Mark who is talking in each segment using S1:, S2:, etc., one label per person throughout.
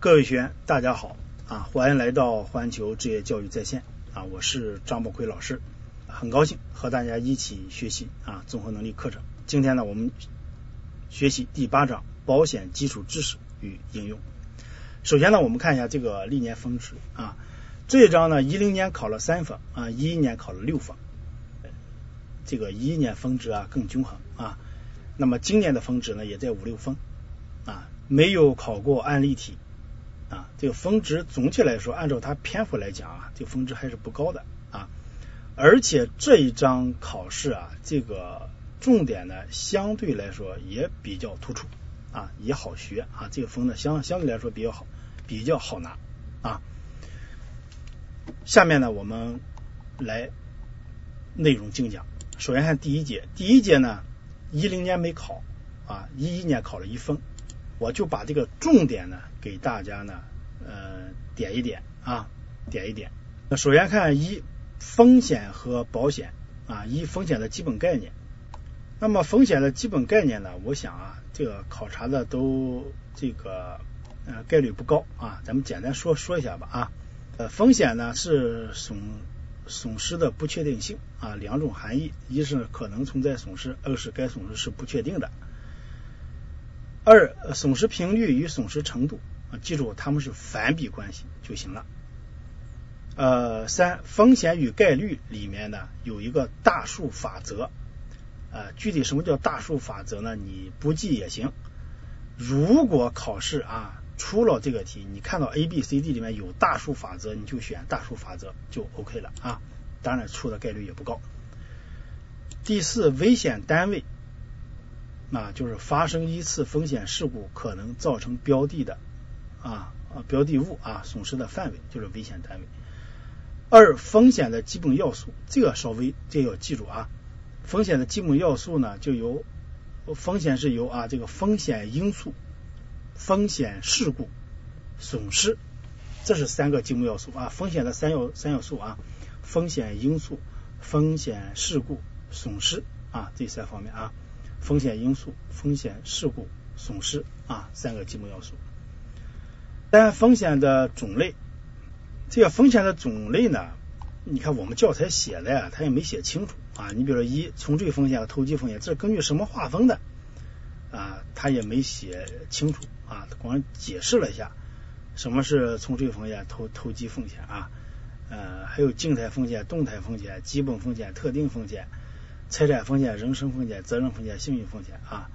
S1: 各位学员，大家好啊！欢迎来到环球职业教育在线啊！我是张宝奎老师，很高兴和大家一起学习啊综合能力课程。今天呢，我们学习第八章保险基础知识与应用。首先呢，我们看一下这个历年峰值啊，这一章呢，一零年考了三分啊，一一年考了六分，这个一一年峰值啊更均衡啊。那么今年的峰值呢，也在五六分啊，没有考过案例题。啊，这个峰值总体来说，按照它篇幅来讲啊，这个峰值还是不高的啊。而且这一章考试啊，这个重点呢相对来说也比较突出啊，也好学啊。这个分呢相相对来说比较好，比较好拿啊。下面呢我们来内容精讲。首先看第一节，第一节呢一零年没考啊，一一年考了一分。我就把这个重点呢给大家呢呃点一点啊点一点。那首先看一风险和保险啊一风险的基本概念。那么风险的基本概念呢，我想啊这个考察的都这个呃概率不高啊，咱们简单说说一下吧啊。呃风险呢是损损失的不确定性啊两种含义，一是可能存在损失，二是该损失是不确定的。二损失频率与损失程度啊，记住它们是反比关系就行了。呃，三风险与概率里面呢有一个大数法则，呃，具体什么叫大数法则呢？你不记也行。如果考试啊出了这个题，你看到 A、B、C、D 里面有大数法则，你就选大数法则就 OK 了啊。当然出的概率也不高。第四，危险单位。那就是发生一次风险事故可能造成标的的啊啊标的物啊损失的范围就是危险单位。二风险的基本要素，这个稍微这要记住啊。风险的基本要素呢，就由风险是由啊这个风险因素、风险事故、损失，这是三个基本要素啊。风险的三要三要素啊，风险因素、风险事故、损失啊这三方面啊。风险因素、风险事故、损失啊，三个基本要素。但风险的种类，这个风险的种类呢，你看我们教材写的呀，它也没写清楚啊。你比如说一重坠风险和投机风险，这是根据什么划分的啊？它也没写清楚啊，光解释了一下什么是重坠风险、投投机风险啊。呃，还有静态风险、动态风险、基本风险、特定风险。财产风险、人身风险、责任风险、信誉风险啊，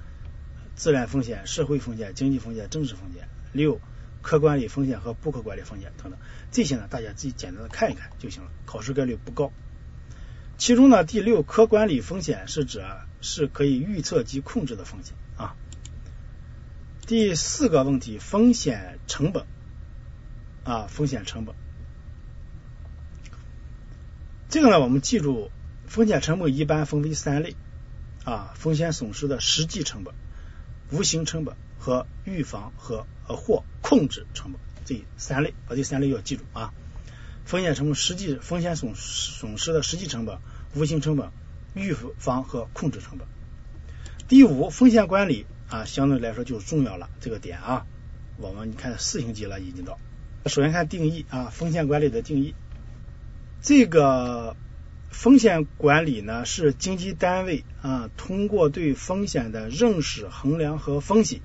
S1: 自然风险、社会风险、经济风险、政治风险。六、可管理风险和不可管理风险等等，这些呢，大家自己简单的看一看就行了，考试概率不高。其中呢，第六，可管理风险是指是可以预测及控制的风险啊。第四个问题，风险成本啊，风险成本，这个呢，我们记住。风险成本一般分为三类啊，风险损失的实际成本、无形成本和预防和呃或控制成本这三类，把这三类要记住啊。风险成本实际风险损损失的实际成本、无形成本、预防和控制成本。第五，风险管理啊，相对来说就重要了这个点啊。我们你看四星级了已经到，首先看定义啊，风险管理的定义，这个。风险管理呢，是经济单位啊通过对风险的认识、衡量和分析，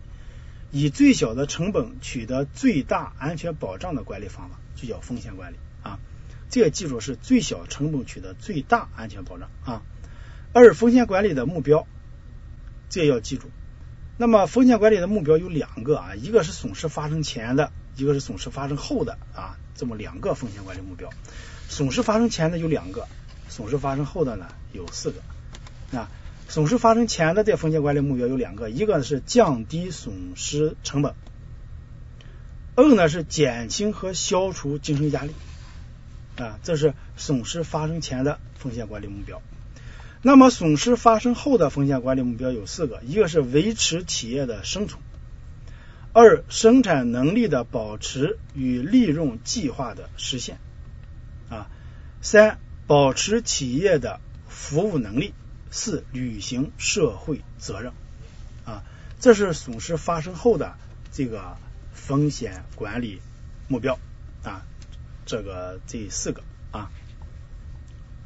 S1: 以最小的成本取得最大安全保障的管理方法，就叫风险管理啊。这个记住是最小成本取得最大安全保障啊。二、风险管理的目标，这也要记住。那么风险管理的目标有两个啊，一个是损失发生前的，一个是损失发生后的啊，这么两个风险管理目标。损失发生前的有两个。损失发生后的呢有四个，啊损失发生前的这风险管理目标有两个，一个是降低损失成本，二呢是减轻和消除精神压力啊，这是损失发生前的风险管理目标。那么损失发生后的风险管理目标有四个，一个是维持企业的生存，二生产能力的保持与利润计划的实现啊，三。保持企业的服务能力，四履行社会责任啊，这是损失发生后的这个风险管理目标啊，这个这四个啊，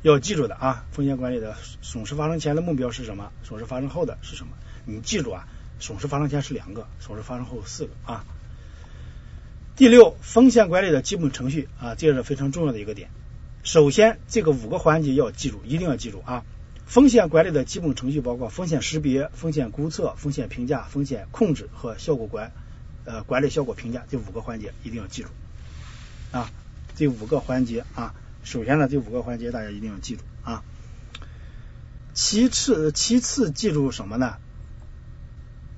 S1: 要记住的啊，风险管理的损失发生前的目标是什么？损失发生后的是什么？你记住啊，损失发生前是两个，损失发生后四个啊。第六，风险管理的基本程序啊，这是非常重要的一个点。首先，这个五个环节要记住，一定要记住啊。风险管理的基本程序包括风险识别、风险估测、风险评价、风险控制和效果管呃管理效果评价这五个环节一定要记住啊。这五个环节啊，首先呢，这五个环节大家一定要记住啊。其次，其次记住什么呢？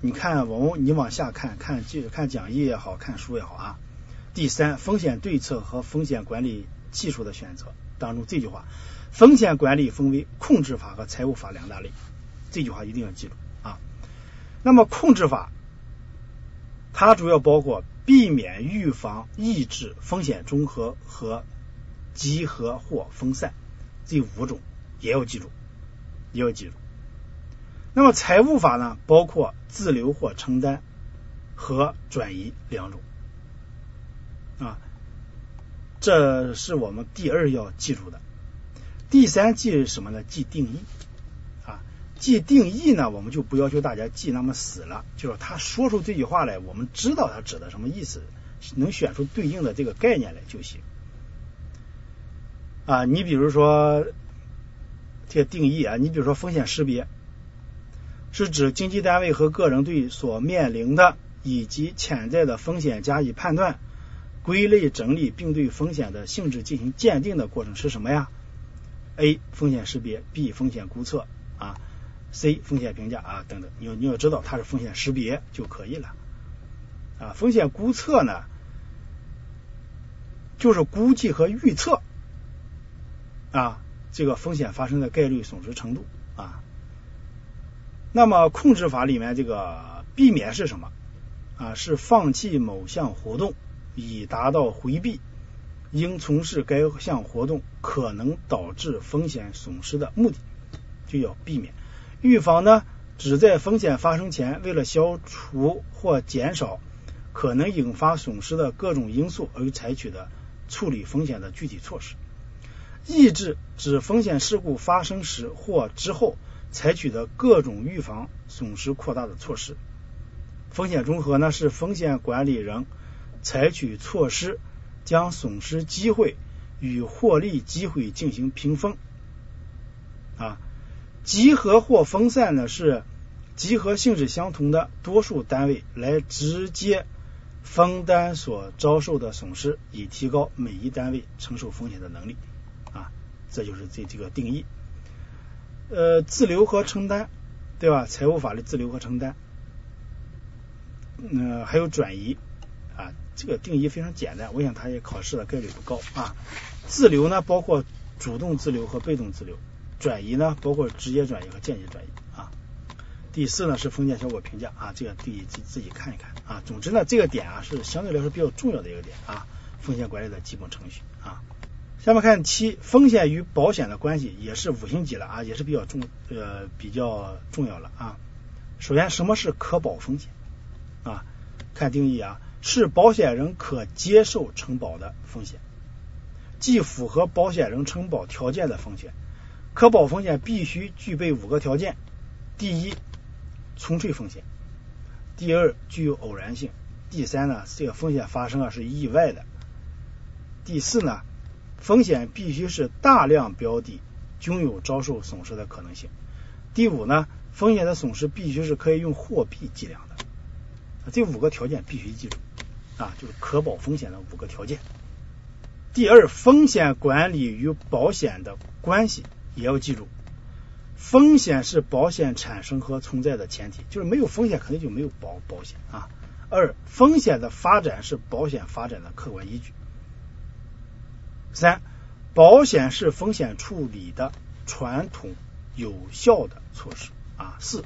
S1: 你看，我们你往下看看，记看讲义也好看书也好啊。第三，风险对策和风险管理技术的选择当中这句话。风险管理分为控制法和财务法两大类，这句话一定要记住啊。那么控制法，它主要包括避免、预防、抑制风险中和和集合或分散这五种，也要记住，也要记住。那么财务法呢，包括自留或承担和转移两种啊，这是我们第二要记住的。第三记什么呢？记定义啊，记定义呢，我们就不要求大家记那么死了，就是他说出这句话来，我们知道他指的什么意思，能选出对应的这个概念来就行啊。你比如说这个定义啊，你比如说风险识别，是指经济单位和个人对所面临的以及潜在的风险加以判断、归类整理，并对风险的性质进行鉴定的过程，是什么呀？A 风险识别，B 风险估测啊，C 风险评价啊等等，你要你要知道它是风险识别就可以了啊。风险估测呢，就是估计和预测啊这个风险发生的概率、损失程度啊。那么控制法里面这个避免是什么啊？是放弃某项活动以达到回避。应从事该项活动可能导致风险损失的目的，就要避免。预防呢，指在风险发生前，为了消除或减少可能引发损失的各种因素而采取的处理风险的具体措施。抑制指风险事故发生时或之后采取的各种预防损失扩大的措施。风险中和呢，是风险管理人采取措施。将损失机会与获利机会进行平分啊，集合或分散呢是集合性质相同的多数单位来直接分担所遭受的损失，以提高每一单位承受风险的能力啊，这就是这这个定义。呃，自留和承担，对吧？财务法律自留和承担，嗯，还有转移。这个定义非常简单，我想它也考试的概率不高啊。自留呢，包括主动自留和被动自留；转移呢，包括直接转移和间接转移啊。第四呢是风险效果评价啊，这个自己自己看一看啊。总之呢，这个点啊是相对来说比较重要的一个点啊，风险管理的基本程序啊。下面看七，风险与保险的关系也是五星级了啊，也是比较重呃比较重要了啊。首先，什么是可保风险啊？看定义啊。是保险人可接受承保的风险，即符合保险人承保条件的风险。可保风险必须具备五个条件：第一，纯粹风险；第二，具有偶然性；第三呢，这个风险发生啊是意外的；第四呢，风险必须是大量标的均有遭受损失的可能性；第五呢，风险的损失必须是可以用货币计量的。这五个条件必须记住。啊，就是可保风险的五个条件。第二，风险管理与保险的关系也要记住。风险是保险产生和存在的前提，就是没有风险，肯定就没有保保险啊。二，风险的发展是保险发展的客观依据。三，保险是风险处理的传统有效的措施啊。四，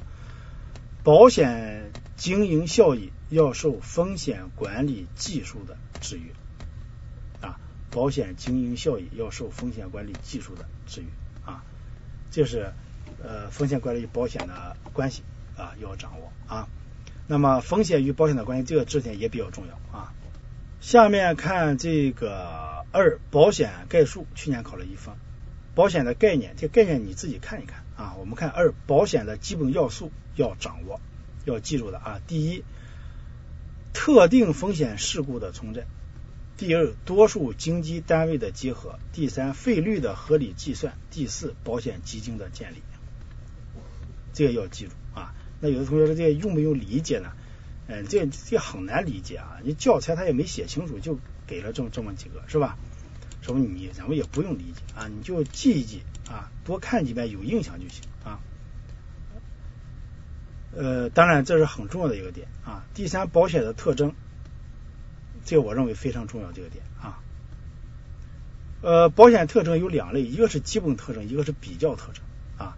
S1: 保险经营效益。要受风险管理技术的制约啊，保险经营效益要受风险管理技术的制约啊，这是呃风险管理与保险的关系啊要掌握啊。那么风险与保险的关系，这个知识点也比较重要啊。下面看这个二保险概述，去年考了一分。保险的概念，这概念你自己看一看啊。我们看二保险的基本要素要掌握，要记住的啊。第一，特定风险事故的存在；第二，多数经济单位的结合；第三，费率的合理计算；第四，保险基金的建立。这个要记住啊。那有的同学说这个用不用理解呢？嗯，这这很难理解啊。你教材他也没写清楚，就给了这么这么几个，是吧？什么你咱们也不用理解啊，你就记一记啊，多看几遍有印象就行啊。呃，当然这是很重要的一个点啊。第三，保险的特征，这个我认为非常重要这个点啊。呃，保险特征有两类，一个是基本特征，一个是比较特征啊。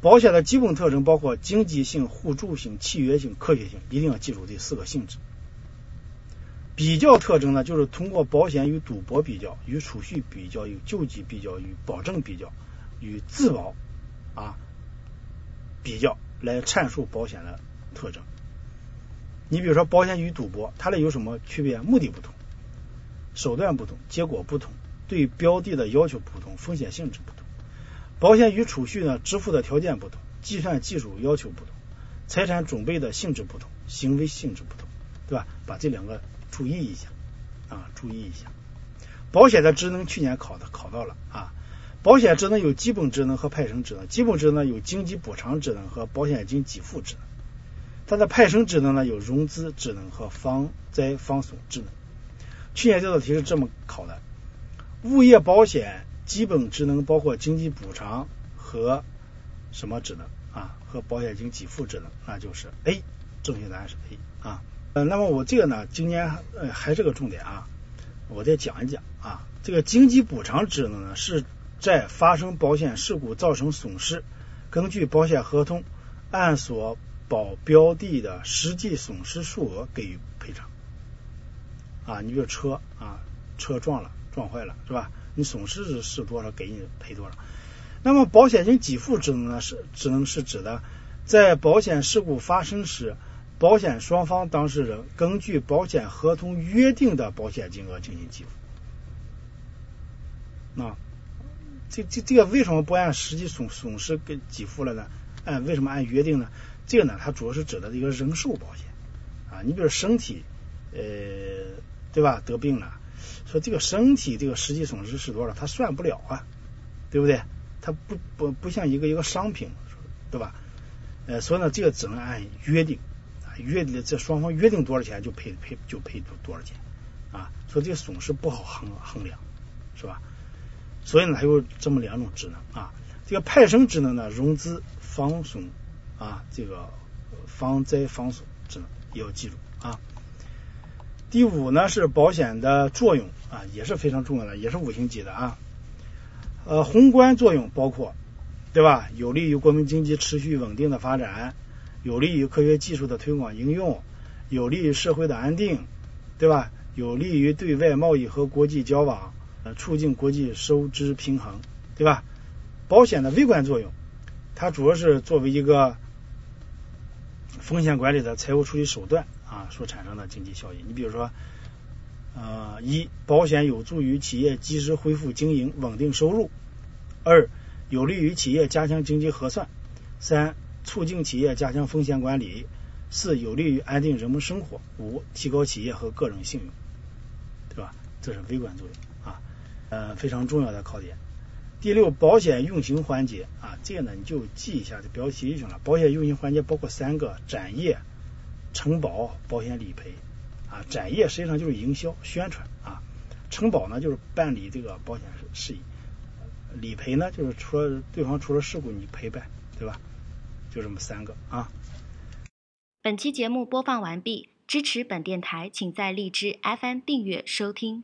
S1: 保险的基本特征包括经济性、互助性、契约性、科学性，一定要记住这四个性质。比较特征呢，就是通过保险与赌博比较、与储蓄比较、与救济比较、与保证比较、与自保啊比较来阐述保险的特征。你比如说，保险与赌博，它俩有什么区别？目的不同，手段不同，结果不同，对标的的要求不同，风险性质不同。保险与储蓄呢，支付的条件不同，计算技术要求不同，财产准备的性质不同，行为性质不同，对吧？把这两个。注意一下啊，注意一下，保险的职能去年考的考到了啊。保险职能有基本职能和派生职能，基本职能有经济补偿职能和保险金给付职能，它的派生职能呢有融资职能和防灾防损职能。去年这道题是这么考的：物业保险基本职能包括经济补偿和什么职能啊？和保险金给付职能，那就是 A，正确答案是 A 啊。呃，那么我这个呢，今年呃还是个重点啊，我再讲一讲啊。这个经济补偿职能呢，是在发生保险事故造成损失，根据保险合同按所保标的的实际损失数额给予赔偿啊。你比如车啊，车撞了，撞坏了是吧？你损失是是多少，给你赔多少。那么保险金给付职能呢，是职能是指的在保险事故发生时。保险双方当事人根据保险合同约定的保险金额进行给付。那这这这个为什么不按实际损损失给给付了呢？按为什么按约定呢？这个呢，它主要是指的一个人寿保险啊。你比如身体呃，对吧？得病了，说这个身体这个实际损失是多少？它算不了啊，对不对？它不不不像一个一个商品，对吧？呃，所以呢，这个只能按约定。约定这双方约定多少钱就赔赔就赔多多少钱啊，所以这个损失不好衡衡量，是吧？所以呢，还有这么两种职能啊。这个派生职能呢，融资防损啊，这个防灾防损职能也要记住啊。第五呢是保险的作用啊，也是非常重要的，也是五星级的啊。呃，宏观作用包括对吧？有利于国民经济持续稳定的发展。有利于科学技术的推广应用，有利于社会的安定，对吧？有利于对外贸易和国际交往，呃，促进国际收支平衡，对吧？保险的微观作用，它主要是作为一个风险管理的财务处理手段啊所产生的经济效益。你比如说，呃，一，保险有助于企业及时恢复经营，稳定收入；二，有利于企业加强经济核算；三。促进企业加强风险管理，四有利于安定人们生活，五提高企业和个人信用，对吧？这是微观作用，呃，非常重要的考点。第六，保险运行环节啊，这个呢你就记一下这标题就行了。保险运行环节包括三个：展业、承保、保险理赔啊。展业实际上就是营销宣传啊，承保呢就是办理这个保险事宜，理赔呢就是出了对方出了事故你赔呗，对吧？就这么三个啊。
S2: 本期节目播放完毕，支持本电台，请在荔枝 FM 订阅收听。